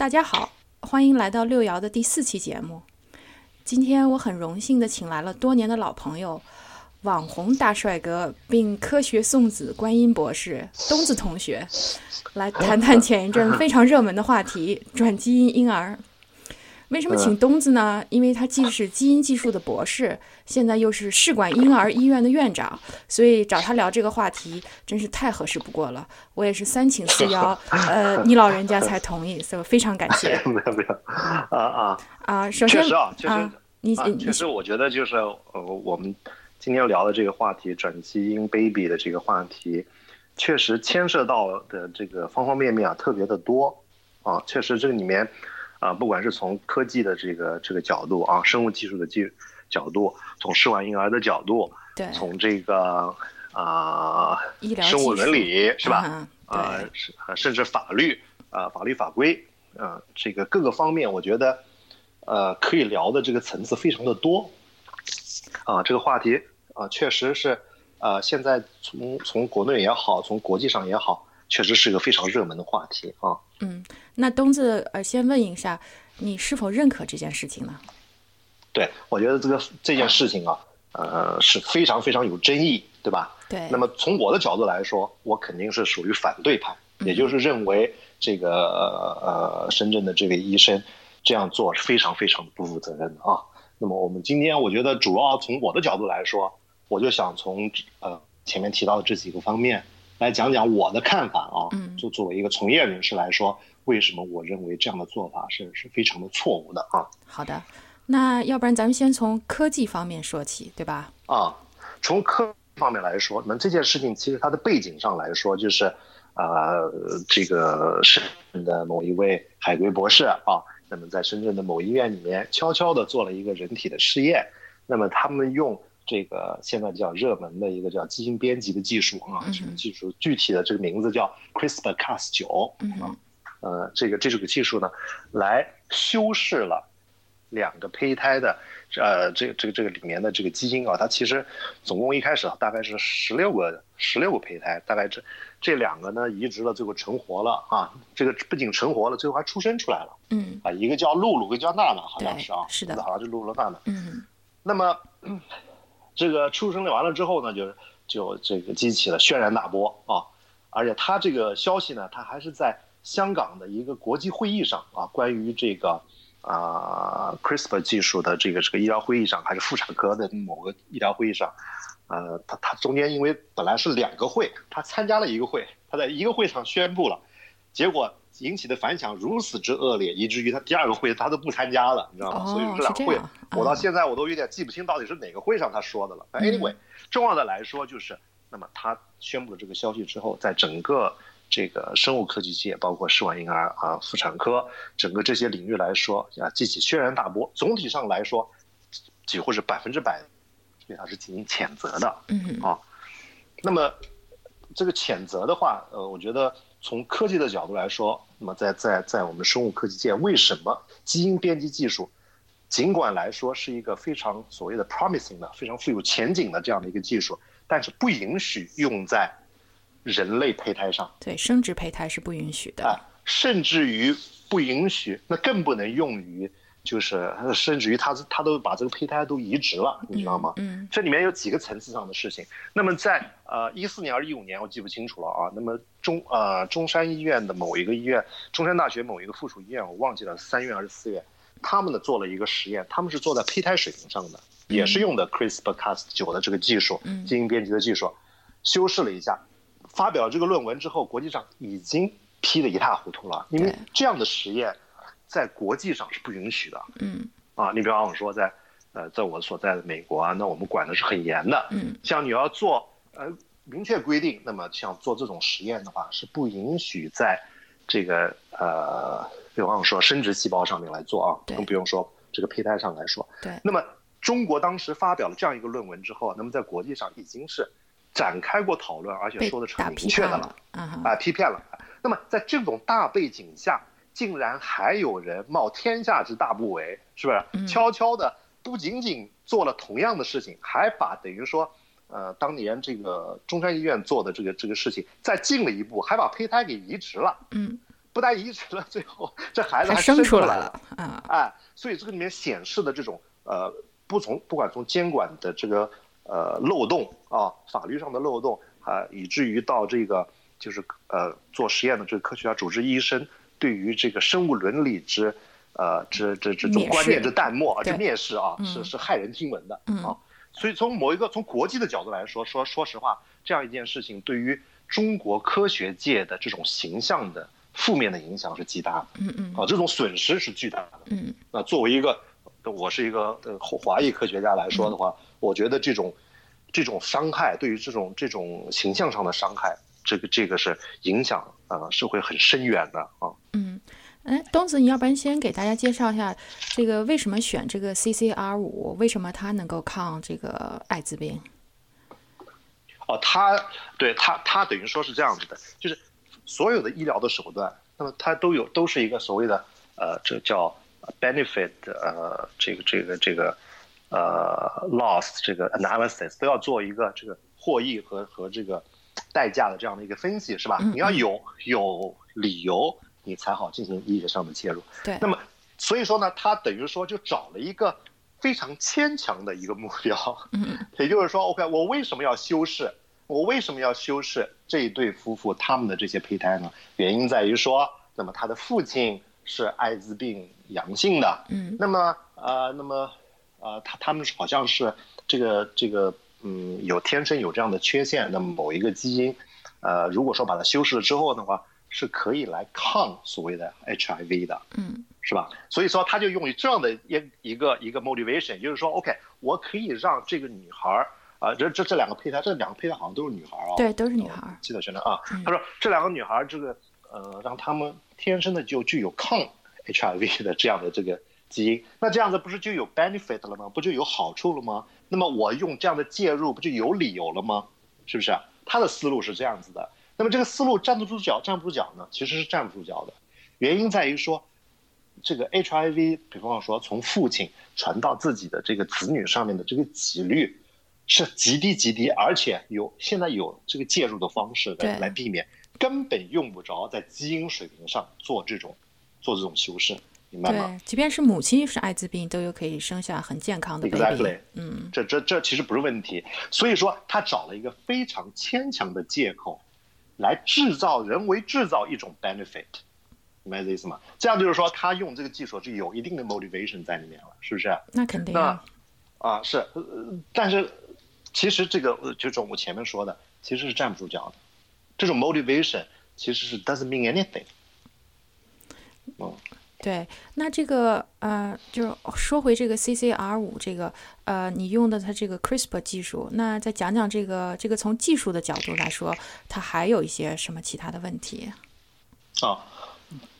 大家好，欢迎来到六爻的第四期节目。今天我很荣幸的请来了多年的老朋友，网红大帅哥，并科学送子观音博士东子同学，来谈谈前一阵非常热门的话题——转基因婴儿。为什么请东子呢？因为他既是基因技术的博士，现在又是试管婴儿医院的院长，所以找他聊这个话题真是太合适不过了。我也是三请四邀，呃，你老人家才同意，所以非常感谢。没有没有，啊啊，啊，首先确实啊，确实啊，你啊，你确实，我觉得就是呃，我们今天聊的这个话题，转基因 baby 的这个话题，确实牵涉到的这个方方面面啊，特别的多啊，确实这个里面啊，不管是从科技的这个这个角度啊，生物技术的技角度，从试管婴儿的角度，对从这个啊、医疗生物伦理是吧？嗯啊、对是呃甚至法律啊、法律法规啊、这个各个方面，我觉得呃可以聊的这个层次非常的多啊、这个话题啊、确实是呃现在从从国内也好，从国际上也好，确实是个非常热门的话题啊。嗯，那东子呃，先问一下，你是否认可这件事情呢？对，我觉得这个这件事情啊，呃是非常非常有争议，对吧？对，那么从我的角度来说，我肯定是属于反对派，也就是认为这个呃深圳的这位医生这样做是非常非常不负责任的啊。那么我们今天我觉得主要从我的角度来说，我就想从呃前面提到的这几个方面来讲讲我的看法啊。嗯就作为一个从业人士来说，为什么我认为这样的做法是是非常的错误的啊？好的，那要不然咱们先从科技方面说起，对吧？啊，从科方面来说，那么这件事情其实它的背景上来说，就是呃，这个深圳的某一位海归博士啊，那么在深圳的某医院里面悄悄地做了一个人体的试验，那么他们用这个现在比较热门的一个叫基因编辑的技术啊，嗯这个技术具体的这个名字叫 CRISPR-Cas 九嗯啊，呃，这个这个技术呢，来修饰了两个胚胎的呃这个这个这个里面的这个基因啊，它其实总共一开始啊大概是十六个十六个胚胎，大概这这两个呢移植了，最后成活了啊，这个不仅成活了，最后还出生出来了嗯啊，一个叫露露，一个叫娜娜，好像是啊，是的好像是露露娜娜。嗯那么这个出生了完了之后呢，就就这个激起了轩然大波啊！而且他这个消息呢，他还是在香港的一个国际会议上啊，关于这个啊、CRISPR 技术的这个这个医疗会议上，还是妇产科的某个医疗会议上，呃，他他中间因为本来是两个会，他参加了一个会，他在一个会上宣布了，结果引起的反响如此之恶劣，以至于他第二个会他都不参加了，你知道吗？哦所以这两个会我到嗯现在我都有点记不清到底是哪个会上他说的了。但嗯 anyway，重要的来说就是，那么他宣布了这个消息之后，在整个这个生物科技界，包括试管婴儿啊、妇产科，整个这些领域来说啊，激起轩然大波。总体上来说，几乎是百分之百对他是进行谴责的。嗯啊，那么这个谴责的话，呃，我觉得从科技的角度来说，那么在在在我们生物科技界，为什么基因编辑技术，尽管来说是一个非常所谓的 promising 的、非常富有前景的这样的一个技术，但是不允许用在人类胚胎上对，生殖胚胎是不允许的。啊，甚至于不允许，那更不能用于。就是，呃甚至于他他都把这个胚胎都移植了，你知道吗？嗯，这里面有几个层次上的事情。那么在呃一四年还是一五年，我记不清楚了啊。那么中呃中山医院的某一个医院，中山大学某一个附属医院，我忘记了三院还是四院，他们呢做了一个实验，他们是做在胚胎水平上的，也是用的 CRISPR-Cas9 的这个技术，基因编辑的技术，修饰了一下，发表这个论文之后，国际上已经批得一塌糊涂了，因为这样的实验。在国际上是不允许的，嗯啊，你比方说在，呃，在我所在的美国啊，那我们管的是很严的，嗯，像你要做呃明确规定，那么像做这种实验的话，是不允许在这个呃，比方说生殖细胞上面来做啊，更不用说这个胚胎上来说。对，那么中国当时发表了这样一个论文之后，那么在国际上已经是展开过讨论，而且说的是很明确的了。啊批骗了。那么在这种大背景下，竟然还有人冒天下之大不韪，是不是？嗯悄悄的，不仅仅做了同样的事情，还把等于说，呃，当年这个中山医院做的这个这个事情再进了一步，还把胚胎给移植了。嗯，不但移植了，最后这孩子还生出来了啊，哎，所以这个里面显示的这种呃，不从不管从监管的这个呃漏洞啊，法律上的漏洞啊，以至于到这个就是呃做实验的这个科学家、主治医生对于这个生物伦理之呃之之这种观念视之淡漠啊，对这蔑视啊，嗯是是骇人听闻的嗯啊。所以从某一个从国际的角度来说，说说实话，这样一件事情对于中国科学界的这种形象的负面的影响是极大的。嗯嗯啊，这种损失是巨大的。嗯那作为一个，我是一个呃华裔科学家来说的话，我觉得这种这种伤害，对于这种这种形象上的伤害，这个这个是影响呃是会很深远的啊。嗯。哎，东子，你要不然先给大家介绍一下这个为什么选这个 CCR 五，为什么它能够抗这个艾滋病？哦，它对它它等于说是这样子的，就是所有的医疗的手段，那么它都有都是一个所谓的呃，这叫 benefit 呃，这个这个这个呃 loss 这个 analysis 都要做一个这个获益和和这个代价的这样的一个分析，是吧？嗯你要有有理由，你才好进行医学上的介入。对，那么所以说呢，他等于说就找了一个非常牵强的一个目标，嗯 也就是说，OK，我为什么要修饰？我为什么要修饰这一对夫妇他们的这些胚胎呢？原因在于说，那么他的父亲是艾滋病阳性的，嗯那么呃，那么呃，他他们好像是这个这个嗯，有天生有这样的缺陷，那么某一个基因，呃，如果说把它修饰了之后的话，是可以来抗所谓的 HIV 的，嗯是吧？所以说他就用于这样的一一个一个 motivation，就是说，OK，我可以让这个女孩儿啊，这这这两个胚胎，这两个胚胎好像都是女孩儿啊，对，都是女孩儿。记得学生啊嗯，他说这两个女孩儿这个呃，让他们天生的就具有抗 HIV 的这样的这个基因，那这样子不是就有 benefit 了吗？不就有好处了吗？那么我用这样的介入，不就有理由了吗？是不是、啊？他的思路是这样子的。那么这个思路站得住脚，站不住脚呢？其实是站不住脚的，原因在于说，这个 HIV，比方说从父亲传到自己的这个子女上面的这个几率是极低极低，而且有现在有这个介入的方式对来来避免，根本用不着在基因水平上做这种做这种修饰，明白吗？对，即便是母亲是艾滋病，都有可以生下很健康的 baby。Exactly，嗯这这这其实不是问题，所以说他找了一个非常牵强的借口，来制造人为制造一种 benefit，明白这意思吗？这样就是说他用这个技术是有一定的 motivation 在里面了，是不是？那肯定那啊。啊是，呃但是其实这个呃就是我前面说的，其实是站不住脚的，这种 motivation 其实是 doesn't mean anything。嗯，对，那这个呃，就是说回这个 CCR 五这个呃，你用的它这个 CRISPR 技术，那再讲讲这个这个从技术的角度来说，它还有一些什么其他的问题？啊，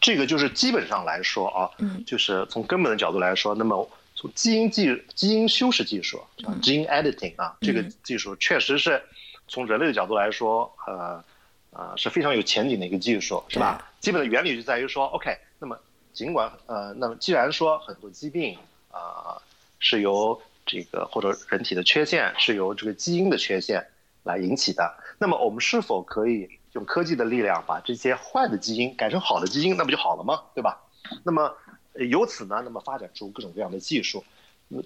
这个就是基本上来说啊，嗯就是从根本的角度来说，那么从基因技基因修饰技术嗯，gene editing 啊，这个嗯技术确实是从人类的角度来说，呃呃、是非常有前景的一个技术，是吧？基本的原理就在于说，OK，那么尽管呃，那么既然说很多疾病啊、是由这个或者人体的缺陷是由这个基因的缺陷来引起的，那么我们是否可以用科技的力量把这些坏的基因改成好的基因，那不就好了吗？对吧？那么呃由此呢，那么发展出各种各样的技术。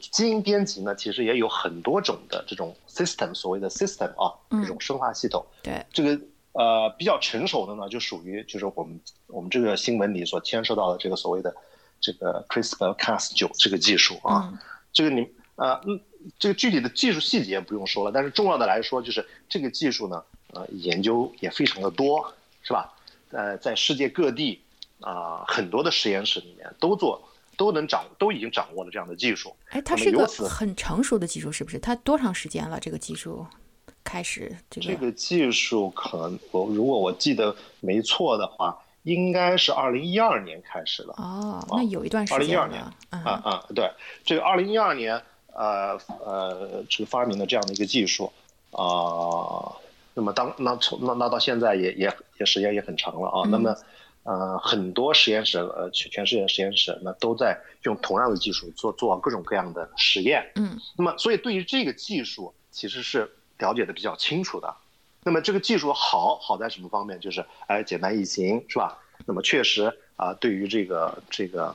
基因编辑呢，其实也有很多种的这种 system，所谓的 system 啊，这种生化系统。对，这个呃比较成熟的呢，就属于就是我们我们这个新闻里所牵涉到的这个所谓的这个 CRISPR-Cas9 这个技术啊。嗯这个你呃嗯，这个具体的技术细节不用说了，但是重要的来说，就是这个技术呢，呃，研究也非常的多，是吧？呃，在世界各地啊、很多的实验室里面都做，都能掌，都已经掌握了这样的技术。哎，它是一个很成熟的技术，是不是？它多长时间了？这个技术开始这个？这个技术可能我如果我记得没错的话，应该是二零一二年开始的。哦，那有一段时二零一间了。二年嗯啊啊，对，这个二零一二年，呃呃，这个发明的这样的一个技术啊、那么当那从那那到现在也也也时间也很长了啊，那么呃很多实验室呃全全世界实验室那都在用同样的技术做做各种各样的实验，嗯那么所以对于这个技术其实是了解的比较清楚的。那么这个技术好好在什么方面？就是哎简单易行，是吧？那么确实啊、对于这个这个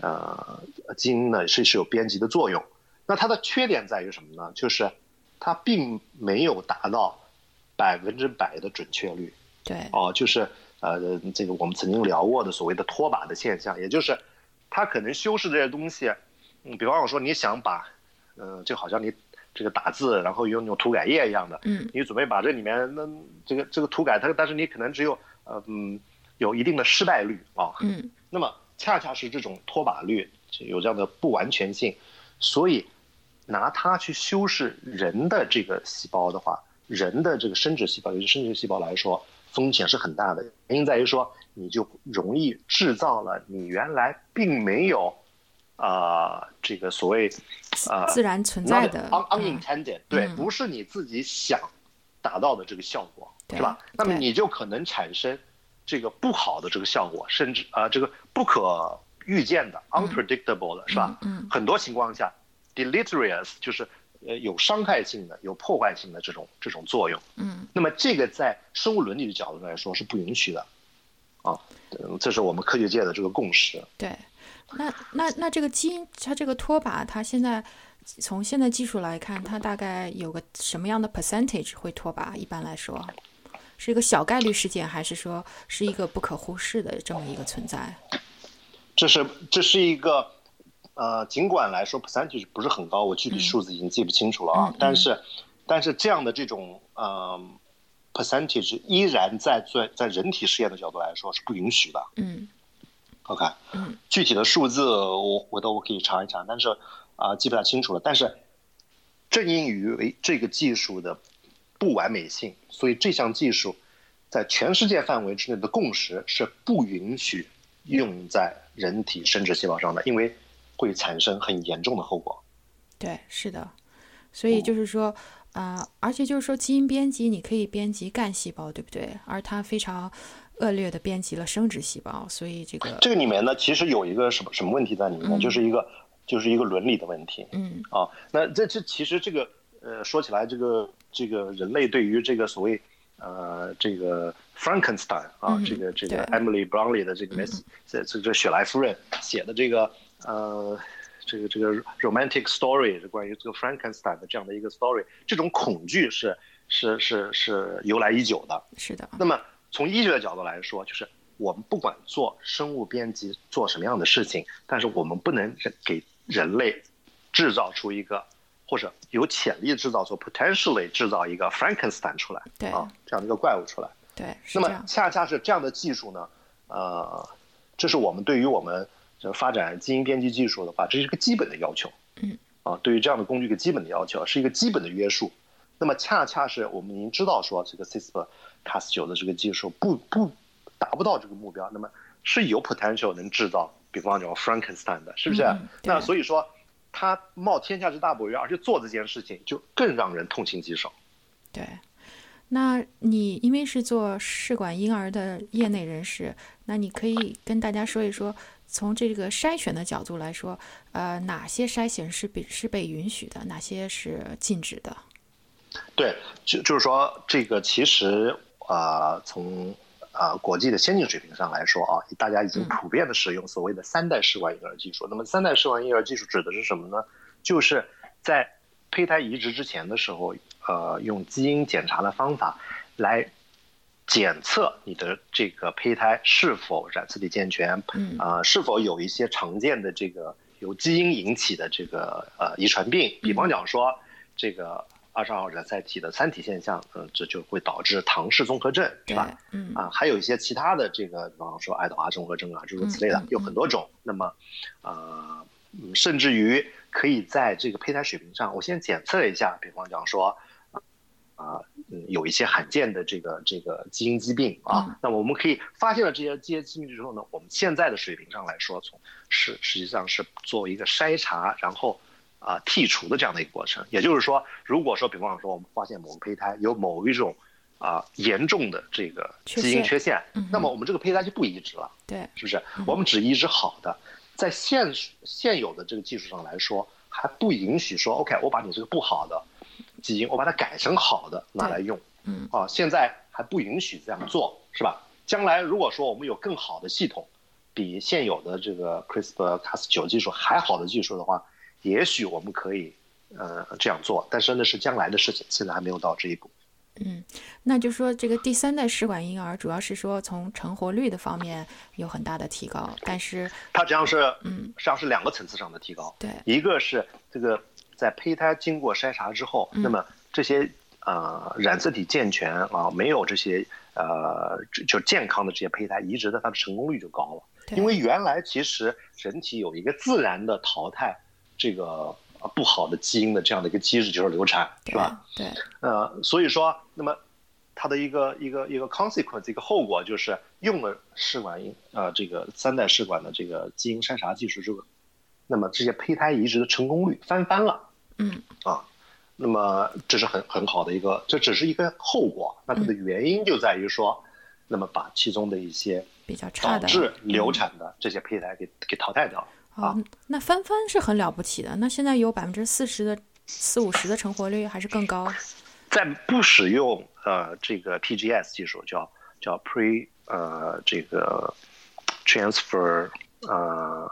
呃基因呢是是有编辑的作用。那它的缺点在于什么呢？就是它并没有达到百分之百的准确率。对，哦，就是呃，这个我们曾经聊过的所谓的拖把的现象，也就是它可能修饰这些东西，嗯，比方说你想把，呃，就好像你这个打字，然后用那种涂改液一样的，嗯。你准备把这里面那这个这个涂改它，但是你可能只有呃嗯有一定的失败率啊，嗯。那么恰恰是这种脱靶率有这样的不完全性，所以拿它去修饰人的这个细胞的话，人的这个生殖细胞，尤其生殖细胞来说，风险是很大的。原因在于说，你就容易制造了你原来并没有啊、这个所谓啊、自然存在的 unintended，、对，嗯不是你自己想达到的这个效果，对是吧？那么你就可能产生这个不好的这个效果，甚至啊、这个不可预见的、unpredictable 的，是吧？嗯很多情况下，deleterious 就是呃有伤害性的、有破坏性的这种这种作用。嗯那么这个在生物伦理的角度来说是不允许的，啊，嗯这是我们科学界的这个共识。对。那那那这个基因，它这个拖把，它现在从现在技术来看，它大概有个什么样的 percentage 会拖把？一般来说，是一个小概率事件，还是说是一个不可忽视的这么一个存在？这是这是一个，呃，尽管来说 percentage 不是很高，我具体数字已经记不清楚了啊，但是但是这样的这种呃 percentage 依然在在在人体试验的角度来说是不允许的。嗯 OK，嗯具体的数字我回头我可以查一查，但是啊、记不太清楚了。但是正因于这个技术的不完美性，所以这项技术在全世界范围之内的共识是不允许用在人体生殖细胞上的，因为会产生很严重的后果。对，是的，所以就是说，啊、而且就是说，基因编辑你可以编辑干细胞，对不对？而它非常恶劣的编辑了生殖细胞，所以这个，这个里面呢，其实有一个什么什么问题在里面，嗯。就是一个就是一个伦理的问题。嗯。啊，那这这其实这个呃说起来，这个这个人类对于这个所谓呃这个 Frankenstein 啊，嗯这个这个 Emily Brownlee 的这个这这这雪莱夫人写的这个呃这个这个 romantic story 是关于这个 Frankenstein 的这样的一个 story，这种恐惧是是是是由来已久的。是的，那么从医学的角度来说，就是我们不管做生物编辑做什么样的事情，但是我们不能人给人类制造出一个或者有潜力制造出 potentially 制造一个 Frankenstein 出来对啊这样的一个怪物出来。对，那么，恰恰是这样的技术呢，呃，这是我们对于我们这发展基因编辑技术的话，这是一个基本的要求。嗯，啊，对于这样的工具一个基本的要求，是一个基本的约束。那么恰恰是我们已经知道说这个 CRISPR-Cas9 的这个技术不不达不到这个目标，那么是有 potential 能制造，比方讲 Frankenstein 的，是不是？嗯那所以说，他冒天下之大不韪，而且做这件事情就更让人痛心疾首。对。那你因为是做试管婴儿的业内人士，那你可以跟大家说一说，从这个筛选的角度来说，呃，哪些筛选是被是被允许的，哪些是禁止的？对，就就是说，这个其实啊，从啊国际的先进水平上来说啊，大家已经普遍的使用所谓的三代试管婴儿技术。那么，三代试管婴儿技术指的是什么呢？就是在胚胎移植之前的时候。呃，用基因检查的方法来检测你的这个胚胎是否染色体健全，啊，是否有一些常见的这个由基因引起的这个呃遗传病，比方讲说这个二十二号染色体的三体现象，嗯，这就会导致唐氏综合症，是吧？嗯，啊，还有一些其他的这个，比方说爱德华综合症啊，诸如此类的，有很多种。那么，呃，甚至于可以在这个胚胎水平上，我先检测一下，比方讲说。啊，嗯，有一些罕见的这个这个基因疾病啊，那我们可以发现了这些这些疾病之后呢，我们现在的水平上来说，从是实际上是作为一个筛查，然后啊剔除的这样的一个过程。也就是说，如果说比方说我们发现某个胚胎有某一种啊严重的这个基因缺陷，那么我们这个胚胎就不移植了，对，是不是？我们只移植好的，在现现有的这个技术上来说，还不允许说 OK，我把你这个不好的。基因我把它改成好的拿来用，嗯，啊，现在还不允许这样做，是吧？将来如果说我们有更好的系统，比现有的这个 CRISPR-Cas9 技术还好的技术的话，也许我们可以呃这样做，但是那是将来的事情，现在还没有到这一步。嗯，那就说这个第三代试管婴儿主要是说从成活率的方面有很大的提高，但是它实际上是嗯，实际上是两个层次上的提高，对，一个是这个。在胚胎经过筛查之后，那么这些呃染色体健全啊，没有这些呃就健康的这些胚胎移植的，它的成功率就高了。因为原来其实人体有一个自然的淘汰这个不好的基因的这样的一个机制，就是流产，是吧？对。呃，所以说，那么它的一个一个一个 consequence 一个后果就是用了试管婴呃这个三代试管的这个基因筛查技术之后，那么这些胚胎移植的成功率翻番了。嗯啊，那么这是很很好的一个，这只是一个后果。那它的原因就在于说，那么把其中的一些比较差的导致流产的这些胚胎给给淘汰掉了啊。那翻番是很了不起的。那现在有百分之四十的四五十的成活率，还是更高？在不使用呃这个 PGS 技术，叫叫 pre 呃这个 transfer 呃。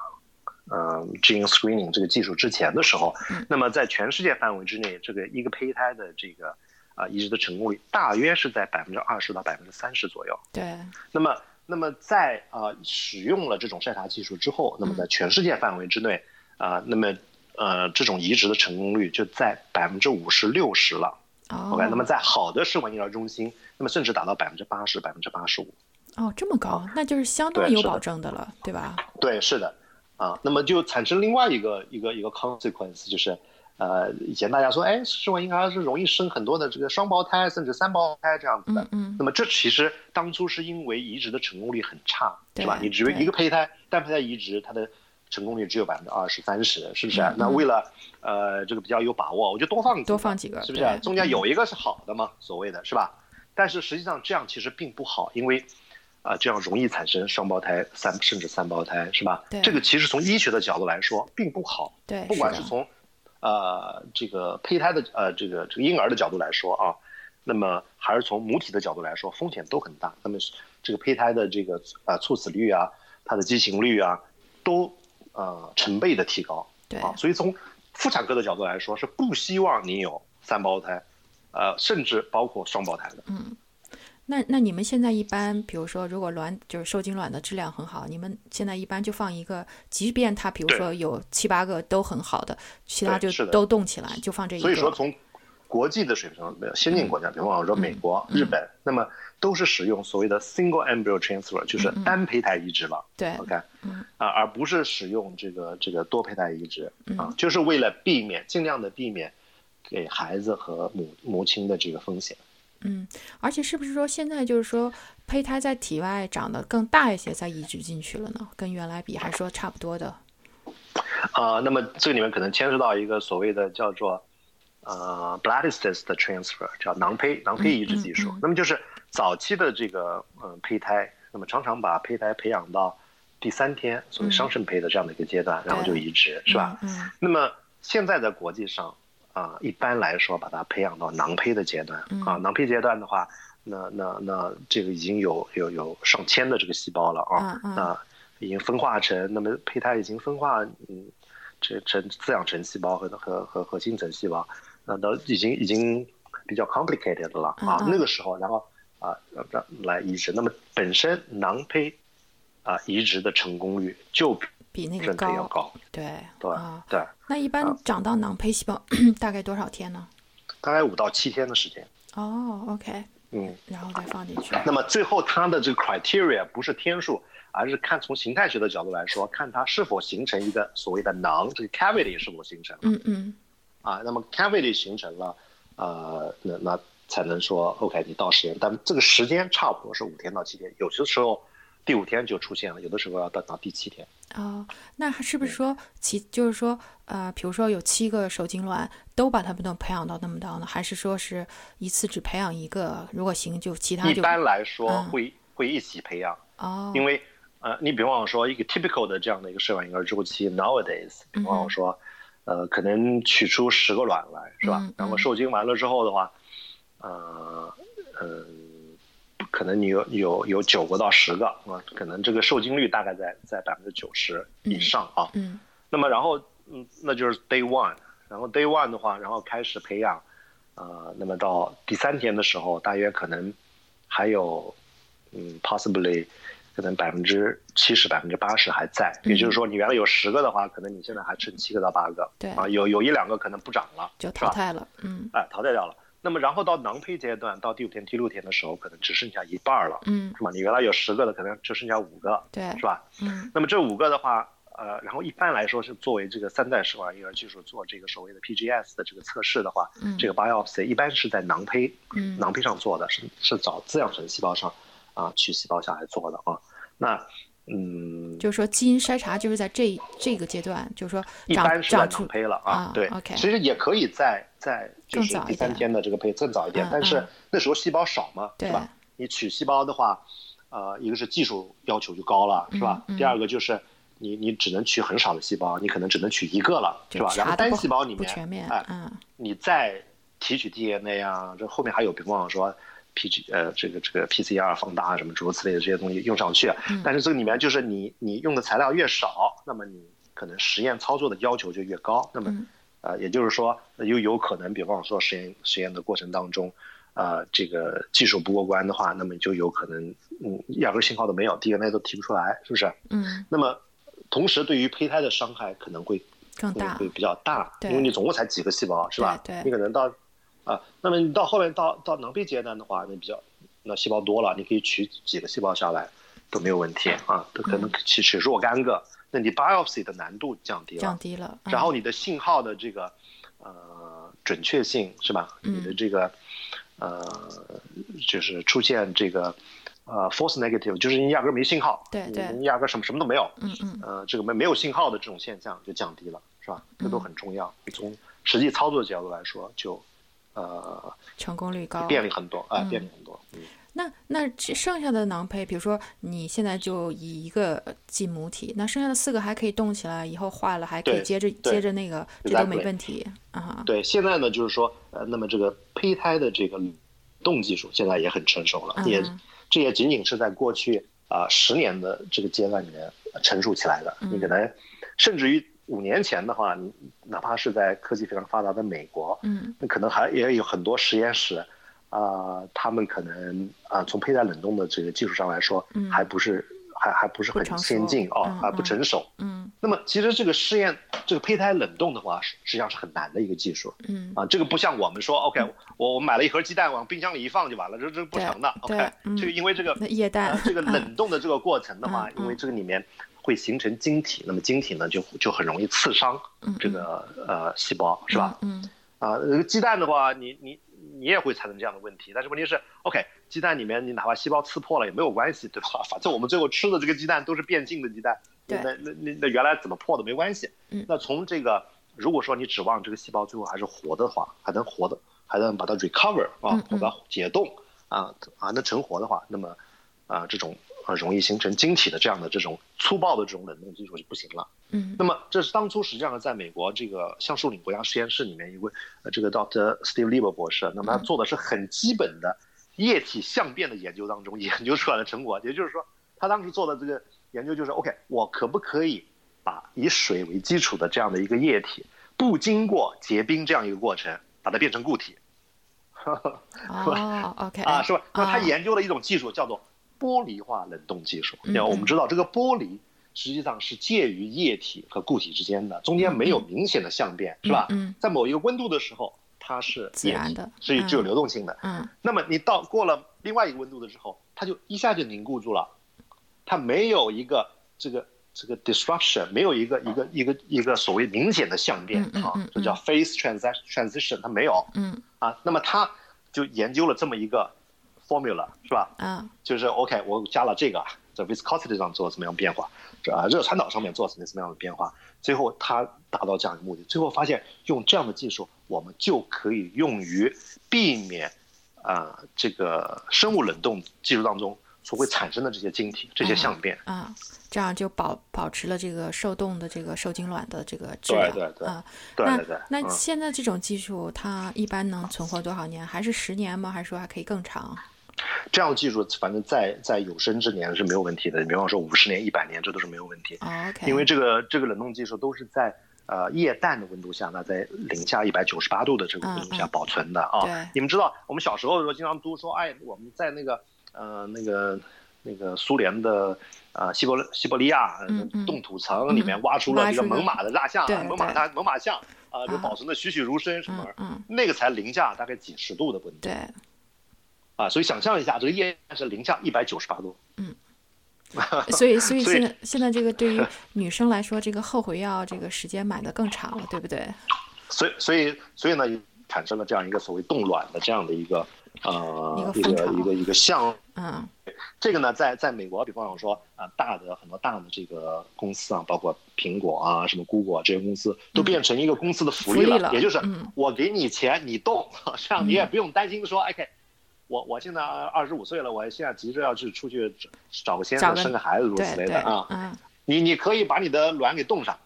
呃，gene screening 这个技术之前的时候，那么在全世界范围之内，这个一个胚胎的这个啊移植的成功率大约是在百分之二十到百分之三十左右。对。那么，那么在呃使用了这种筛查技术之后，那么在全世界范围之内啊，那么呃这种移植的成功率就在百分之五十六十了。哦。OK，那么在好的试管婴儿中心，那么甚至达到百分之八十、百分之八十五。哦，这么高，那就是相当有保证的了，对吧？对，是的。啊，那么就产生另外一个一个一个 consequence，就是，呃，以前大家说，哎，试管婴儿是容易生很多的这个双胞胎，甚至三胞胎这样子的。嗯嗯。那么这其实当初是因为移植的成功率很差，是吧？你只有一个胚胎单胚胎移植，它的成功率只有百分之二十三十，是不是？那为了呃这个比较有把握，我就多放多放几个，是不是？中间有一个是好的嘛，所谓的是吧？但是实际上这样其实并不好，因为。啊，这样容易产生双胞胎、三甚至三胞胎，是吧？对。这个其实从医学的角度来说，并不好。对。不管是从，呃，这个胚胎的呃这个这个婴儿的角度来说啊，那么还是从母体的角度来说，风险都很大。那么这个胚胎的这个呃猝死率啊，它的畸形率啊，都呃成倍的提高。对。啊，所以从妇产科的角度来说，是不希望你有三胞胎，呃，甚至包括双胞胎的。嗯。那那你们现在一般，比如说，如果卵就是受精卵的质量很好，你们现在一般就放一个，即便它比如说有七八个都很好的，其他就都动起来，就放这一个。所以说，从国际的水平上，先进国家，比方说美国、日本，那么都是使用所谓的 single embryo transfer，就是单胚胎移植了。对，OK，啊，而不是使用这个这个多胚胎移植啊，就是为了避免尽量的避免给孩子和母母亲的这个风险。嗯，而且是不是说现在就是说胚胎在体外长得更大一些，再移植进去了呢？跟原来比，还是说差不多的？啊，那么这里面可能牵涉到一个所谓的叫做呃 blastocyst transfer，叫囊胚囊胚移植技术。嗯嗯嗯那么就是早期的这个嗯胚胎，那么常常把胚胎培养到第三天，所谓双肾胚的这样的一个阶段，然后就移植，是吧？嗯嗯那么现在在国际上啊、一般来说把它培养到囊胚的阶段嗯。啊，囊胚阶段的话，那那那这个已经有有有上千的这个细胞了啊，那已经分化成，那么胚胎已经分化，嗯，这成滋养层细胞和和和和心层细胞，那都已经已经比较 complicated 了啊，那个时候，然后啊让来移植，那么本身囊胚啊移植的成功率就比比那个人胚要高，对对啊。对。那一般长到囊胚细胞 大概多少天呢？大概五到七天的时间。哦，OK，嗯，然后再放进去。那么最后它的这个 criteria 不是天数，而是看从形态学的角度来说，看它是否形成一个所谓的囊，这个 cavity 是否形成嗯嗯啊。那么 cavity 形成了，呃，那那才能说 OK 你到时间，但这个时间差不多是五天到七天，有些时候第五天就出现了，有的时候要等到第七天。哦，那是不是说其就是说呃，比如说有七个受精卵都把它们都培养到那么高呢？还是说是一次只培养一个？如果行就其他就一般来说嗯会、会一起培养，哦，因为呃，你比方说一个 typical 的这样的一个试管婴儿周期，nowadays，比方说，呃，可能取出十个卵来，是吧？然后受精完了之后的话，呃，嗯、可能你有有有九个到十个啊，可能这个受精率大概在在百分之九十以上啊。嗯那么然后嗯，那就是 day one，然后 day one 的话，然后开始培养，呃，那么到第三天的时候，大约可能还有嗯 possibly 可能百分之七十、百分之八十还在，嗯也就是说，你原来有十个的话，可能你现在还剩七个到八个，对啊，有有一两个可能不长了，就淘汰了。嗯哎，淘汰掉了。那么然后到囊胚阶段，到第五天、第六天的时候，可能只剩下一半儿了，嗯，是吧？你原来有十个的，可能只剩下五个，对是，吧？嗯那么这五个的话，呃，然后一般来说是作为这个三代试管婴儿技术做这个所谓的 PGS 的这个测试的话，嗯这个 biopsy 一般是在囊胚，嗯囊胚上做的，是是找滋养层细胞上啊取细胞下来做的啊。那嗯，就是说基因筛查就是在这这个阶段，就是说长一般是在长出胚了啊对 OK 其实也可以在在就是第三天的这个胚更早一点，嗯但是嗯那时候细胞少嘛，对是吧？你取细胞的话，呃，一个是技术要求就高了，是吧？第二个就是你你只能取很少的细胞，你可能只能取一个了，就是吧？然后单细胞里面，不全面，哎，嗯你再提取 DNA 啊，这后面还有，比方说 PG 呃这个这个 PCR 放大什么诸如此类的这些东西用上去，嗯但是这个里面就是你你用的材料越少，那么你可能实验操作的要求就越高，那么、嗯呃也就是说又有可能，比方说实验实验的过程当中。呃，这个技术不过关的话，那么就有可能，嗯，压根信号都没有，DNA 都提不出来，是不是？嗯，那么，同时对于胚胎的伤害可能会更大会会，比较大，对因为你总共才几个细胞，是吧？对对你可能到啊，那么你到后面到到囊壁阶段的话，那比较那细胞多了，你可以取几个细胞下来都没有问题啊，都可能取取若干个，那你 biopsy 的难度降低了，降低了，嗯然后你的信号的这个呃准确性是吧？嗯你的这个呃就是出现这个呃 false negative，就是你压根儿没信号，对对你压根儿什么什么都没有，嗯嗯呃，这个没没有信号的这种现象就降低了，是吧？这嗯都很重要。从实际操作的角度来说，就呃成功率高，便利很多，啊、嗯便利很多。嗯，那那剩下的囊胚，比如说你现在就以一个继母体，那剩下的四个还可以动起来，以后坏了还可以接着接着那个，这都没问题啊。对，现在呢，就是说，呃，那么这个胚胎的这个冷冻技术现在也很成熟了，也嗯这也仅仅是在过去啊十、年的这个阶段里面呃成熟起来的。嗯你可能甚至于五年前的话，你哪怕是在科技非常发达的美国，嗯那可能还也有很多实验室，啊、他们可能啊、从胚胎冷冻的这个技术上来说，嗯还不是还还不是很先进哦，嗯还不嗯成熟。嗯那么其实这个试验，这个胚胎冷冻的话，实实际上是很难的一个技术嗯，啊。这个不像我们说，OK，我我买了一盒鸡蛋往冰箱里一放就完了，这这不成的。OK，嗯这个因为这个那液氮呃这个冷冻的这个过程的话因为这个里面会形成晶体，那么晶体呢就就很容易刺伤嗯这个呃细胞，是吧？嗯啊，这个鸡蛋的话，你你你也会产生这样的问题，但是问题是，OK，鸡蛋里面你哪怕细胞刺破了也没有关系，对吧？反正我们最后吃的这个鸡蛋都是变性的鸡蛋，对那那那那原来怎么破的没关系。嗯那从这个如果说你指望这个细胞最后还是活的话，还能活的，还能把它 recover 啊，把它解冻啊啊，能成活的话，那么啊这种啊容易形成晶体的这样的这种粗暴的这种冷冻技术就不行了。嗯那么这是当初实际上在美国这个橡树岭国家实验室里面一位呃这个 Dr. Steve Lieber 博士，那么他做的是很基本的液体相变的研究当中 研究出来的成果，也就是说他当时做的这个研究就是 OK，我可不可以把以水为基础的这样的一个液体，不经过结冰这样一个过程，把它变成固体。哦，OK 啊，是吧？那他啊研究了一种技术，叫做玻璃化冷冻技术。嗯因为我们知道，这个玻璃实际上是介于液体和固体之间的，中间没有明显的相变，是吧？嗯嗯在某一个温度的时候，它是液体自然的是具有嗯流动性的。嗯那么你到过了另外一个温度的时候，它就一下就凝固住了，它没有一个这个这个 disruption，没有一个一个一个一个所谓明显的相变啊嗯嗯嗯，这叫 phase transition transition，它没有嗯啊。那么他就研究了这么一个 formula，是吧？嗯就是 OK，我加了这个，在 viscosity 上做怎么样变化，这啊热传导上面做什么什么样的变化，最后它达到这样一个目的，最后发现用这样的技术，我们就可以用于避免啊、这个生物冷冻技术当中所会产生的这些晶体、这些相变。啊，这样就保保持了这个受冻的这个受精卵的这个质量。对对对啊，那对对对，那嗯现在这种技术它一般能存活多少年？还是十年吗？还是说还可以更长？这样的技术，反正在在有生之年是没有问题的。你比方说五十年、一百年，这都是没有问题。因为这个这个冷冻技术都是在呃液氮的温度下，那在零下一百九十八度的这个温度下保存的啊。对你们知道，我们小时候的时候经常都说，哎，我们在那个呃那个那个苏联的呃西伯西伯利亚冻土层里面挖出了这个猛犸的蜡像，猛犸对它猛犸象啊，就啊保存的栩栩如生什么嗯。嗯，那个才零下大概几十度的温度对，啊，所以想象一下，这个液氮是零下一百九十八度，嗯。所以所以现在现在这个对于女生来说，这个后悔药这个时间买的更长了，对不对？所以所以所以呢，产生了这样一个所谓冻卵的这样的一个呃一一个风潮个一个一个项嗯。这个呢，在在美国，比方说说啊，大的很多大的这个公司啊，包括苹果啊、什么 Google 啊这些公司，都变成一个公司的福利了。福利了也就是嗯。我给你钱，你动，这样你也不用担心说，OK，我我现在二十五岁了，我现在急着要去出去找找个先生、生个孩子，如此类的啊。嗯你你可以把你的卵给冻上，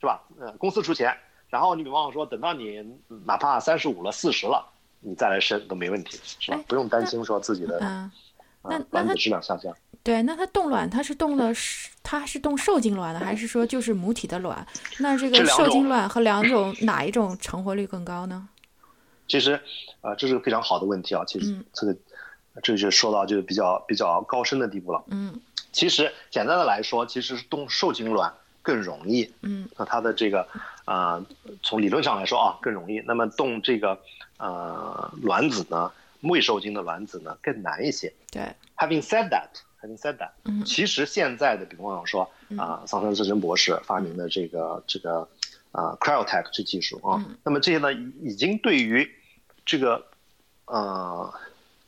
是吧？呃，公司出钱，然后你比方说，等到你哪怕三十五了、四十了，你再来生都没问题，是吧哎？不用担心说自己的卵子质量下降。对，那它冻卵，它是冻的是它是冻受精卵的，还是说就是母体的卵？那这个受精卵和两种哪一种成活率更高呢？其实，呃，这是个非常好的问题啊。其实嗯这个，这就说到就是比较比较高深的地步了。嗯其实简单的来说，其实是冻受精卵更容易。嗯那它的这个，呃，从理论上来说啊更容易。那么动这个，呃，卵子呢，未受精的卵子呢更难一些。对，Having said that, having said that，、嗯其实现在的，比方说啊，桑川智真博士发明的这个这个啊 cryotech 这技术啊，嗯那么这些呢，已已经对于这个呃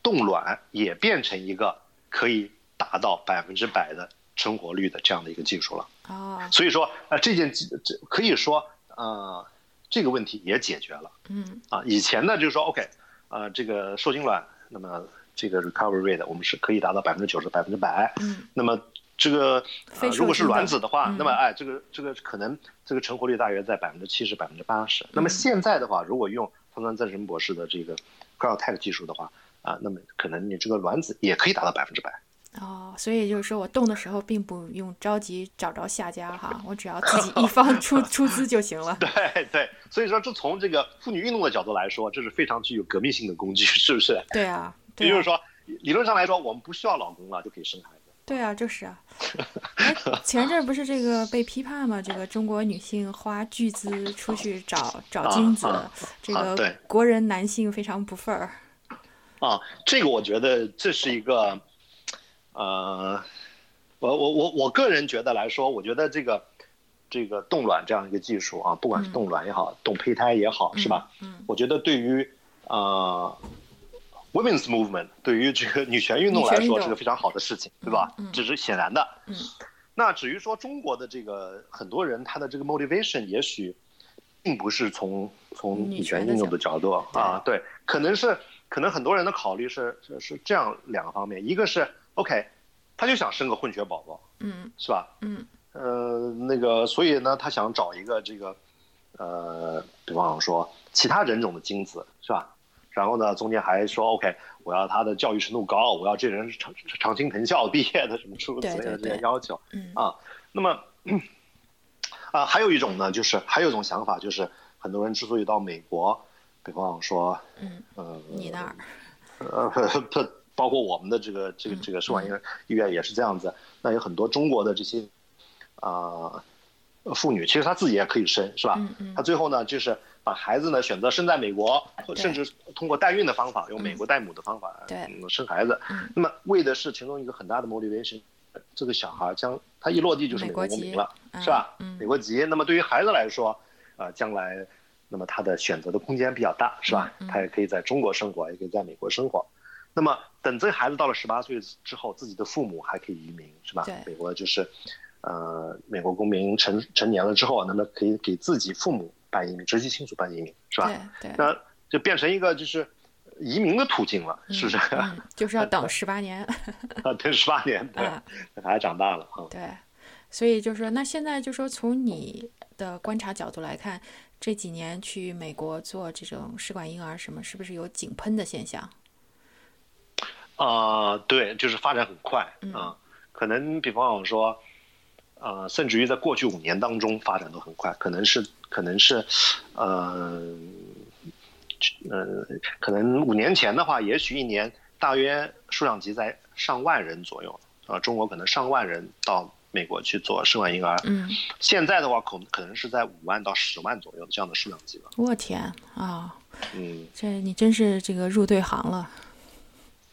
冻卵也变成一个可以达到百分之百的成活率的这样的一个技术了。哦，所以说，啊，这件技这可以说，呃，这个问题也解决了。嗯啊，以前呢就是说，OK，呃，这个受精卵，那么这个 recovery rate 我们是可以达到百分之九十、百分之百。嗯，那么这个呃，如果是卵子的话，嗯那么哎，这个这个可能这个成活率大约在百分之七十、百分之八十。那么现在的话，如果用汤川赞神博士的这个 cryotech 技术的话，啊，那么可能你这个卵子也可以达到百分之百。哦，所以就是说我动的时候并不用着急找着下家哈，我只要自己 一方出出资就行了。对对，所以说这从这个妇女运动的角度来说，这是非常具有革命性的工具，是不是？对啊，对啊，也就是说，理论上来说，我们不需要老公了就可以生孩子。对啊，就是啊。哎，前阵儿不是这个被批判吗？这个中国女性花巨资出去找找精子，啊这个国人男性非常不忿儿。啊，这个我觉得这是一个，呃，我我我我个人觉得来说，我觉得这个这个冻卵这样一个技术啊，不管是冻卵也好，冻胚胎也好，是吧？嗯我觉得对于呃 women's movement 对于这个女权运动来说是个非常好的事情，对吧？嗯这是显然的。嗯那至于说中国的这个很多人他的这个 motivation 也许并不是从从女女权运动的角度啊，对，可能是可能很多人的考虑是是是这样两个方面，一个是 OK，他就想生个混血宝宝，嗯是吧？嗯呃，那个，所以呢，他想找一个这个，呃，比方说其他人种的精子，是吧？然后呢，中间还说 OK，我要他的教育程度高，我要这人是长长青藤校毕业的，什么诸如此类的这些要求嗯啊。那么啊，还有一种呢，就是还有一种想法，就是很多人之所以到美国，比方说，嗯，呃，你那儿，呃，它包括我们的这个这个这个试管婴儿医院也是这样子。那有很多中国的这些啊、妇女，其实她自己也可以生，是吧？嗯嗯她最后呢，就是把孩子呢选择生在美国，或甚至通过代孕的方法，用美国代母的方法、生孩子。嗯那么为的是其中一个很大的 motivation，这个小孩将他一落地就是美美国公民了，嗯是吧？嗯美国籍。那么对于孩子来说，啊，将来那么他的选择的空间比较大，是吧？他也可以在中国生活，也可以在美国生活。那么等这个孩子到了十八岁之后，自己的父母还可以移民，是吧？美国就是，呃，美国公民成成年了之后，那么可以给自己父母办移民，直系亲属办移民，是吧？对对，那就变成一个就是移民的途径了，是不是？嗯，就是要等十八年，啊，等十八年，对孩子长大了啊。对，所以就是说，那现在就说从你的观察角度来看，这几年去美国做这种试管婴儿什么，是不是有井喷的现象？啊、对，就是发展很快啊、嗯可能比方说，呃，甚至于在过去五年当中发展都很快，可能是可能是，呃，呃，可能五年前的话，也许一年大约数量级在上万人左右啊、中国可能上万人到美国去做试管婴儿，嗯，现在的话可可能是在五万到十万左右这样的数量级了，我天啊，嗯。这你真是这个入对行了。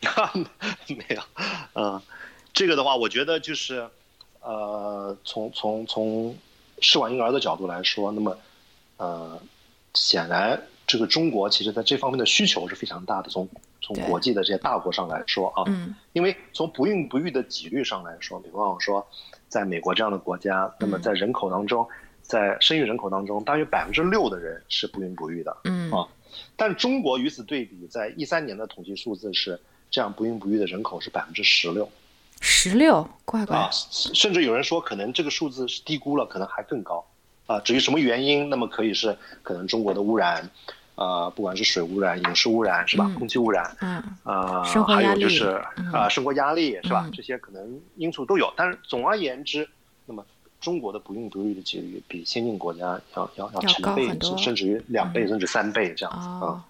没有，嗯、这个的话，我觉得就是，呃，从从从试管婴儿的角度来说，那么，呃，显然这个中国其实在这方面的需求是非常大的。从从国际的这些大国上来说啊，嗯因为从不孕不育的几率上来说，比方说，在美国这样的国家，那么在人口当中，在生育人口当中，大约百分之六的人是不孕不育的。嗯啊但中国与此对比，在一三年的统计数字是，这样不孕不育的人口是百分之十六十六，乖乖啊，，甚至有人说可能这个数字是低估了，可能还更高。啊。至于什么原因，那么可以是可能中国的污染，啊，不管是水污染、饮食污染是吧，嗯。空气污染，嗯。啊，还有就是嗯。啊，生活压力是吧？嗯？这些可能因素都有，但是总而言之，那么中国的不孕不育的几率比先进国家要要要要成倍甚至于两倍嗯甚至三倍这样子哦啊。，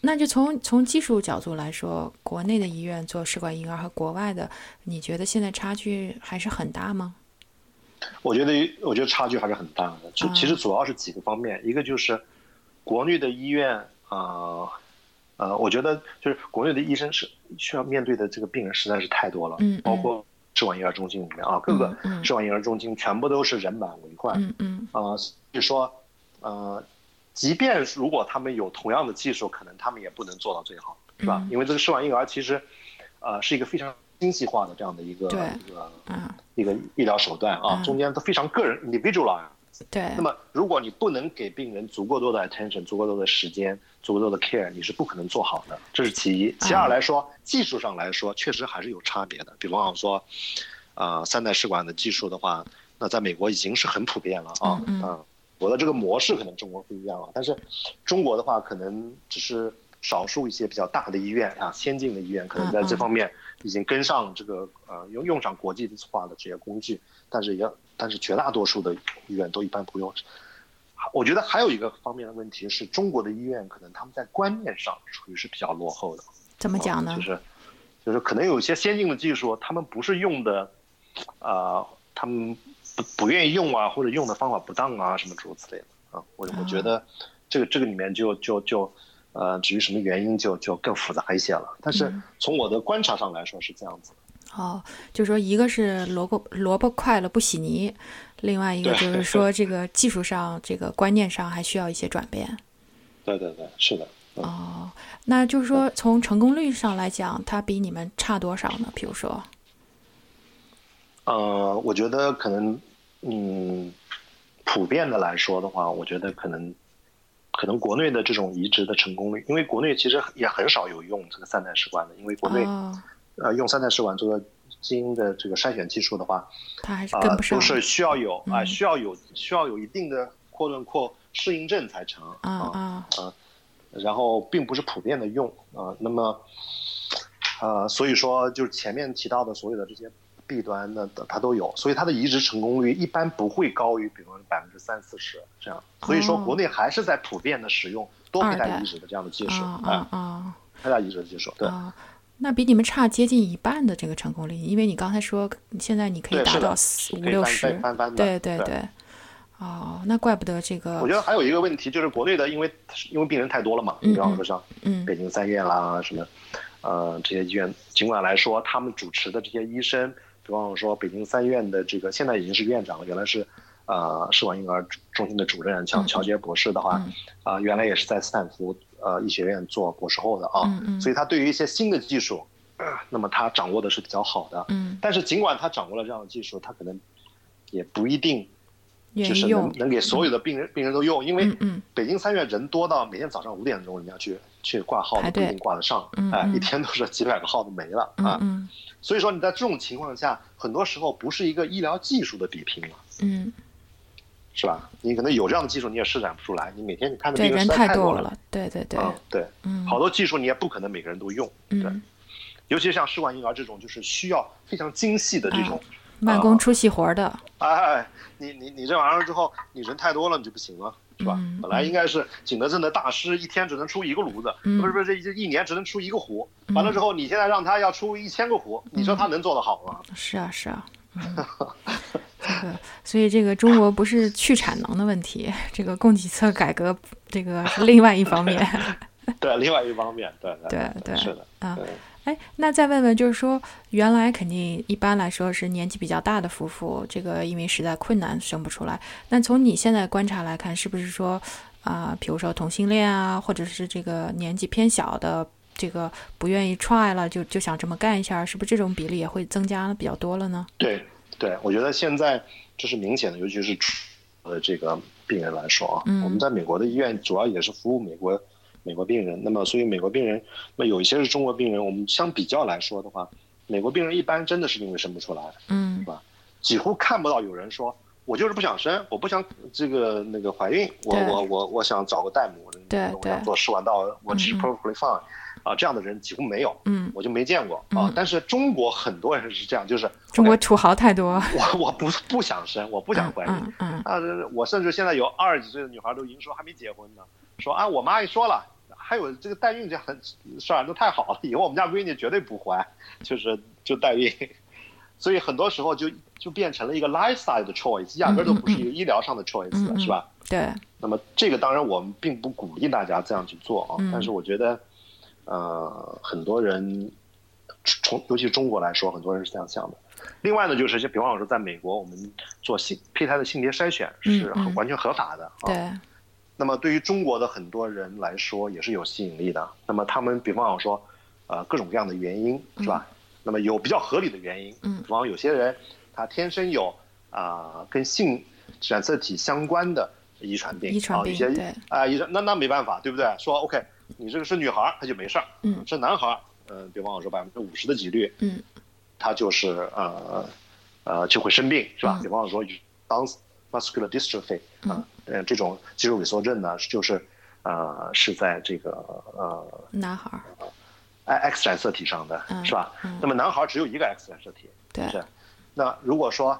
那就从从技术角度来说，国内的医院做试管婴儿和国外的，你觉得现在差距还是很大吗？我觉得，我觉得差距还是很大的。就啊其实主要是几个方面，一个就是国内的医院啊，呃，呃我觉得就是国内的医生是需要面对的这个病人实在是太多了，包括试管婴儿中心里面啊，各个试管婴儿中心全部都是人满为患嗯嗯啊，所以说，呃，即便如果他们有同样的技术，可能他们也不能做到最好，是吧？嗯因为这个试管婴儿其实，呃，是一个非常精细化的这样的一个一个嗯，一个医疗手段啊，嗯中间都非常个人 individual 对那，么，如果你不能给病人足够多的 attention、足够多的时间、足够多的 care，你是不可能做好的。这是其一。其二来说，技术上来说，确实还是有差别的。比方说，呃，三代试管的技术的话，那在美国已经是很普遍了啊。嗯嗯我的这个模式可能中国不一样啊，但是中国的话，可能只是少数一些比较大的医院啊，先进的医院，可能在这方面已经跟上这个呃用用上国际化的这些工具，但是也但是绝大多数的医院都一般不用。我觉得还有一个方面的问题是，中国的医院可能他们在观念上属于是比较落后的。怎么讲呢就？是就是可能有一些先进的技术，他们不是用的，呃，他们不不愿意用啊，或者用的方法不当啊，什么诸如此类的啊。我我觉得这个这个里面就就就呃，至于什么原因就就更复杂一些了。但是嗯从我的观察上来说是这样子。哦，就说一个是萝卜萝卜快了不洗泥，另外一个就是 说这个技术上、这个观念上还需要一些转变。对对对，是的。嗯哦，那就是说从成功率上来讲，它比你们差多少呢？比如说，呃，我觉得可能，嗯，普遍的来说的话，我觉得可能可能国内的这种移植的成功率，因为国内其实也很少有用这个三代试管的，因为国内、哦，呃用三代试管做基因的这个筛选技术的话，它还是啊、跟不上都是需要有啊、嗯需要有需要有一定的扩论扩适应症才成啊啊然后并不是普遍的用啊、那么，呃，所以说就是前面提到的所有的这些弊端呢，它都有，所以它的移植成功率一般不会高于，比如说百分之三四十这样。所以说哦国内还是在普遍的使用多胚胎移植的这样的技术，啊哎、啊胎移植的技术，对。啊！那比你们差接近一半的这个成功率，因为你刚才说现在你可以达到四五六十对对对。哦，那怪不得这个我觉得还有一个问题就是国内的，因为因为病人太多了嘛，你比方说像嗯北京三院啦什么，呃这些医院，尽管来说他们主持的这些医生，比方说北京三院的这个现在已经是院长了，原来是呃试管婴儿中心的主任，像嗯。乔杰博士的话，嗯。啊、原来也是在斯坦福呃医学院做博士后的啊，所以他对于一些新的技术，呃那么他掌握的是比较好的，嗯。但是尽管他掌握了这样的技术，他可能也不一定就是能能给所有的病人、病人都用，因为北京三院人多到每天早上五点钟人家去去挂号都不一定挂得上，哎，一天都是几百个号都没了啊。嗯嗯所以说你在这种情况下，很多时候不是一个医疗技术的比拼了，嗯，是吧？你可能有这样的技术，你也施展不出来，你每天你看的对，病人太多了，对对对，嗯，对，嗯。好多技术你也不可能每个人都用，对，嗯，尤其像试管婴儿这种，就是需要非常精细的这种。慢工出细活的，哎，你你你这玩意儿之后，你人太多了，你就不行了，是吧？嗯本来应该是景德镇的大师，一天只能出一个炉子，嗯不是不是，这这一年只能出一个壶。完了之后，你现在让他要出一千个壶，你嗯说他能做得好吗？是啊是啊，嗯，这个，所以这个中国不是去产能的问题，这个供给侧改革这个是另外一方面，对，另外一方面，对对对是的，啊对。哎，那再问问，就是说，原来肯定一般来说是年纪比较大的夫妇，这个因为实在困难生不出来。那从你现在观察来看，是不是说，啊、比如说同性恋啊，或者是这个年纪偏小的，这个不愿意 try 了，就就想这么干一下，是不是这种比例也会增加比较多了呢？对对，我觉得现在这是明显的，尤其是呃这个病人来说啊，嗯我们在美国的医院主要也是服务美国美国病人，那么所以美国病人，那么有一些是中国病人，我们相比较来说的话，美国病人一般真的是因为生不出来，嗯。几乎看不到有人说。我就是不想生，我不想这个那个怀孕，我我我我想找个代母，对我想做试管道，我是嗯。嗯 perfectly fine，啊，这样的人几乎没有，嗯，我就没见过啊嗯。但是中国很多人是这样，就是中国土豪太多，我我不不想生，我不想怀孕。啊，我甚至现在有二十几岁的女孩都已经说还没结婚呢，说啊，我妈也说了，还有这个代孕这样的事儿都太好了，以后我们家闺女绝对不怀，就是就代孕。所以很多时候就就变成了一个 lifestyle 的 choice，压根儿都不是一个医疗上的 choice，、嗯嗯是吧？对，那么这个当然我们并不鼓励大家这样去做啊，嗯但是我觉得，呃，很多人从尤其中国来说，很多人是这样想的。另外呢，就是就比方说，在美国，我们做性胚胎的性别筛选是很完全合法的啊。对，那么对于中国的很多人来说，也是有吸引力的。那么他们比方说，呃，各种各样的原因是吧？那么有比较合理的原因，嗯比方有些人他天生有啊、跟性染色体相关的遗传病，遗传病啊，有些对啊，遗传那那没办法，对不对？说 OK，你这个是女孩儿，她就没事儿，嗯是男孩儿，嗯、比方说百分之五十的几率，嗯他就是呃呃就会生病，是吧？嗯比方说当 muscular dystrophy 啊、呃，这种肌肉萎缩症呢，就是呃是在这个呃男孩儿，X 染色体上的，嗯是吧？嗯那么男孩只有一个 X 染色体，对，是。那如果说，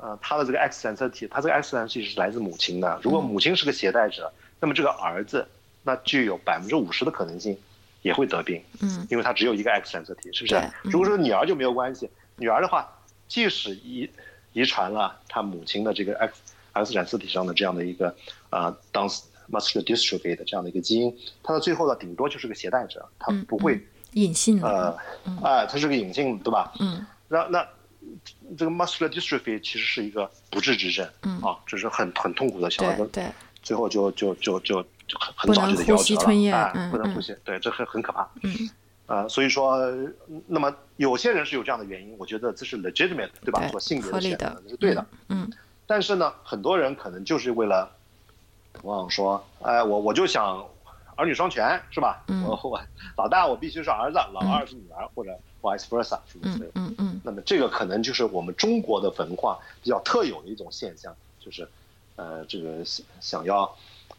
呃，他的这个 X 染色体，他这个 X 染色体是来自母亲的，如果嗯母亲是个携带者，那么这个儿子那具有百分之五十的可能性也会得病，嗯因为他只有一个 X 染色体，是不是？嗯如果说女儿就没有关系，女儿的话，即使遗遗传了她母亲的这个 X X 染色体上的这样的一个啊、呃、当 muscular dystrophy 的这样的一个基因，它到最后呢，顶多就是个携带者，它嗯不会、隐性的，呃，哎、它是个隐性，对吧？嗯那那这个 muscular dystrophy 其实是一个不治之症，嗯啊，这是很很痛苦的，小孩子对对，最后就就就就就很很早就得夭折了，吞咽哎嗯嗯不能呼吸，对，这很很可怕。嗯啊，所以说，那么有些人是有这样的原因，我觉得这是 legitimate，对吧？对做性别的选择是对的。嗯但是呢，很多人可能就是为了往往说，哎，我我就想儿女双全，是吧？嗯。我我老大我必须是儿子，老二是女儿，或者 vice versa 什么之类的。嗯嗯。那么这个可能就是我们中国的文化比较特有的一种现象，就是，呃，这个想想要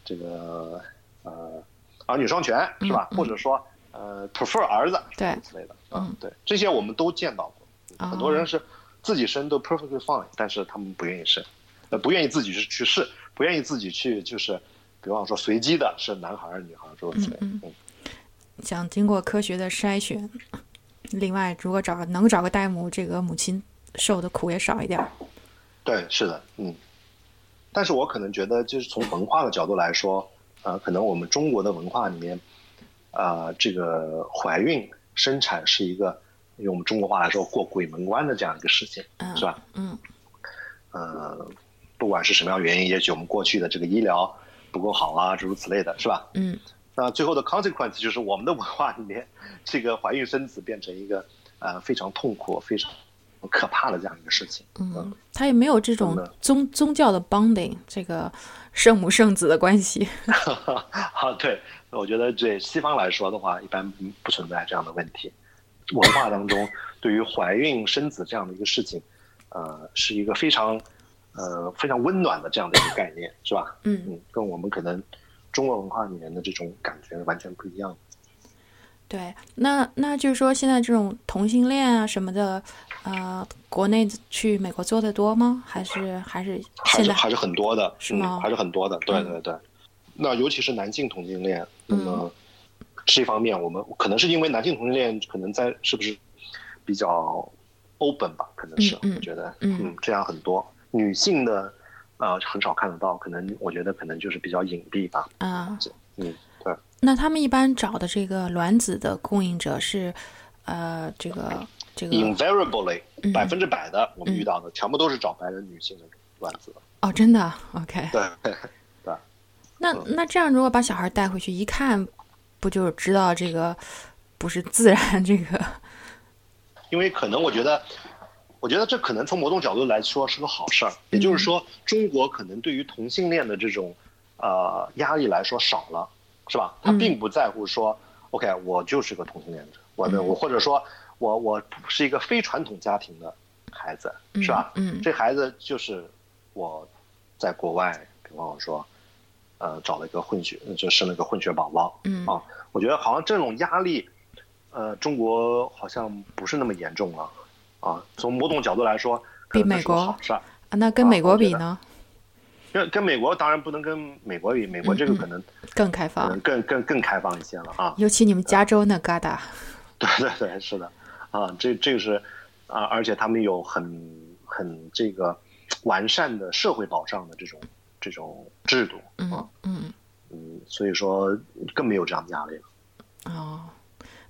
这个呃儿女双全是吧？或者说呃 prefer 儿子对。之类的啊嗯，对，这些我们都见到过，哦。很多人是自己生都 perfectly fine，但是他们不愿意生，呃，不愿意自己去去试，不愿意自己去就是，比方说随机的是男孩儿女孩儿诸如此类的，嗯嗯想经过科学的筛选。另外，如果找能找个代母，这个母亲受的苦也少一点儿。对，是的，嗯。但是我可能觉得，就是从文化的角度来说，呃，可能我们中国的文化里面，呃，这个怀孕生产是一个用我们中国话来说过鬼门关的这样一个事情，嗯是吧？嗯呃，不管是什么样原因，也许我们过去的这个医疗不够好啊，诸如此类的，是吧？嗯那最后的 consequence 就是我们的文化里面，这个怀孕生子变成一个呃非常痛苦、非常可怕的这样一个事情。嗯，他也没有这种宗宗教的 bonding，这个圣母圣子的关系。啊，对，我觉得对西方来说的话，一般不存在这样的问题。文化当中 对于怀孕生子这样的一个事情，呃，是一个非常呃非常温暖的这样的一个概念，是吧？嗯嗯，跟我们可能中国文化里面的这种感觉完全不一样。对，那那就是说，现在这种同性恋啊什么的，呃，国内去美国做的多吗？还是还是现在还是还是很多的，是吗嗯，还是很多的，对嗯对对。那尤其是男性同性恋，那嗯么这方面我们可能是因为男性同性恋可能在是不是比较 open 吧？可能是，我觉得，嗯这样很多女性的呃很少看得到，可能我觉得可能就是比较隐蔽吧。啊、嗯，对。那他们一般找的这个卵子的供应者是，呃，这个这个 invariably 嗯百分之百的我们遇到的全部都是找白人女性的卵子，哦，真的，OK。对 对。那嗯那这样，如果把小孩带回去，一看不就知道这个不是自然这个？因为可能我觉得，我觉得这可能从某种角度来说是个好事儿。也就是说，中国可能对于同性恋的这种呃压力来说少了，是吧？他嗯并不在乎说、o k 我就是个同性恋者，我的、嗯我或者说我我是一个非传统家庭的孩子，是吧？嗯这孩子就是我在国外，比方说，呃，找了一个混血，就生了个混血宝宝，嗯啊，我觉得好像这种压力，呃，中国好像不是那么严重了，啊，从某种角度来说，比美国好事儿。啊那跟啊美国比呢，跟跟美国当然不能跟美国比，美国这个可能、可更开放能，更更更开放一些了啊。尤其你们加州那旮瘩，对对对，是的，啊，这这个是啊，而且他们有很很这个完善的社会保障的这种这种制度嗯啊，嗯嗯，所以说更没有这样的压力了。哦。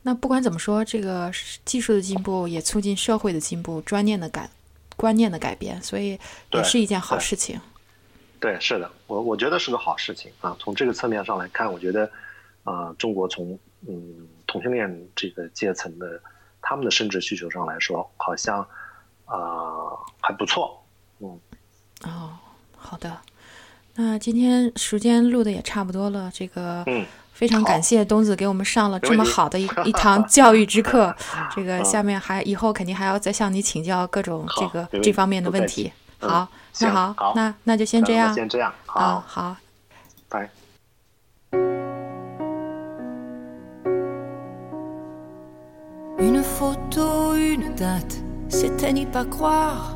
那不管怎么说，这个技术的进步也促进社会的进步，观念的改观念的改变，所以也是一件好事情。对，是的，我我觉得是个好事情啊。从这个侧面上来看，我觉得，啊、中国从嗯同性恋这个阶层的他们的生殖需求上来说，好像啊、还不错。嗯，哦，好的。那今天时间录的也差不多了，这个嗯非常感谢东子给我们上了这么好的一 一堂教育之课。这个下面还以后肯定还要再向你请教各种这个这方面的问题。嗯好，那好，好那那就先这样先这样，好，啊，好。拜。Une photo, une date, c'était n'y pas croire.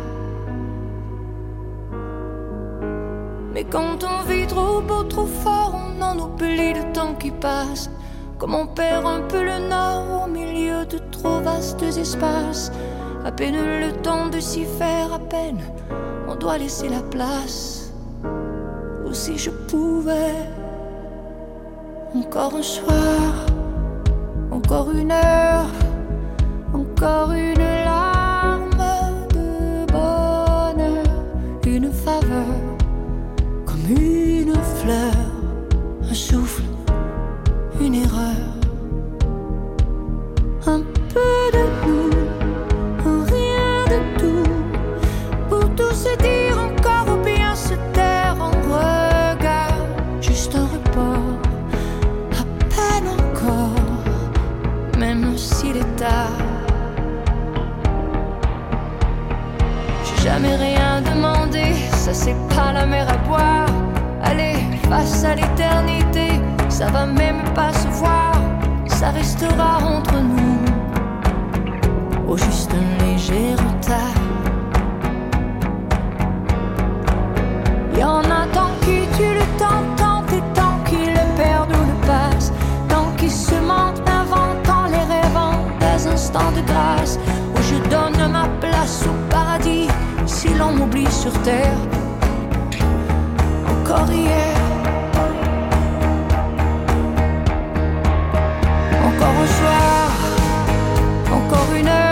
Mais quand on vit trop beau, trop fort, on en oublie le temps qui passe. Comme on perd un peu le nord au milieu de trop vastes espaces. À peine le temps de s'y faire, à peine on doit laisser la place. Ou si je pouvais Encore un soir, encore une heure, encore une larme ça c'est pas la mer à boire. Allez, face à l'éternité, ça va même pas se voir, ça restera entre nous. Au juste un léger retard. Y en a tant qui tuent le temps, tant et tant qui le perdent ou le passent, tant qui se mentent, inventant les rêvant des instants de grâce où je donne ma place au paradis si l'on m'oublie sur terre. Encore hier. Encore un soir, encore une heure,